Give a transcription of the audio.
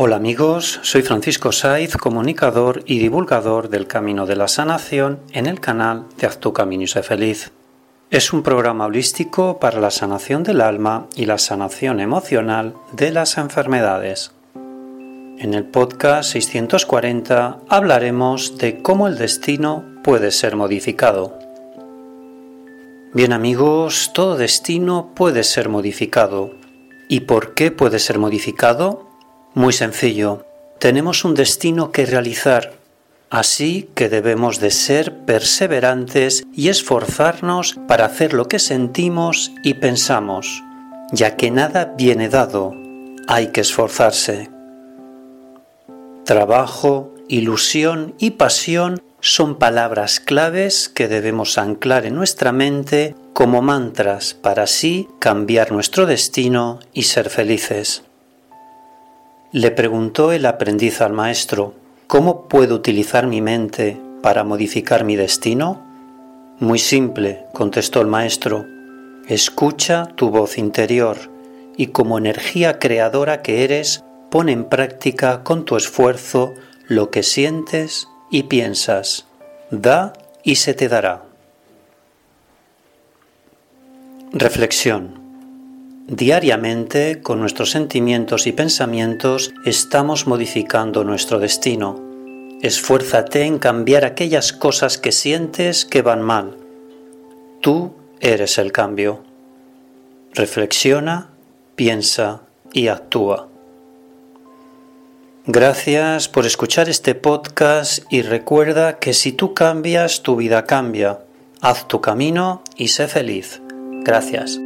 Hola amigos, soy Francisco Saiz, comunicador y divulgador del Camino de la Sanación en el canal de Haz tu Camino y sé feliz. Es un programa holístico para la sanación del alma y la sanación emocional de las enfermedades. En el podcast 640 hablaremos de cómo el destino puede ser modificado. Bien amigos, todo destino puede ser modificado. ¿Y por qué puede ser modificado? Muy sencillo, tenemos un destino que realizar, así que debemos de ser perseverantes y esforzarnos para hacer lo que sentimos y pensamos, ya que nada viene dado, hay que esforzarse. Trabajo, ilusión y pasión son palabras claves que debemos anclar en nuestra mente como mantras para así cambiar nuestro destino y ser felices. Le preguntó el aprendiz al maestro, ¿cómo puedo utilizar mi mente para modificar mi destino? Muy simple, contestó el maestro, escucha tu voz interior y como energía creadora que eres, pon en práctica con tu esfuerzo lo que sientes y piensas. Da y se te dará. Reflexión. Diariamente, con nuestros sentimientos y pensamientos, estamos modificando nuestro destino. Esfuérzate en cambiar aquellas cosas que sientes que van mal. Tú eres el cambio. Reflexiona, piensa y actúa. Gracias por escuchar este podcast y recuerda que si tú cambias, tu vida cambia. Haz tu camino y sé feliz. Gracias.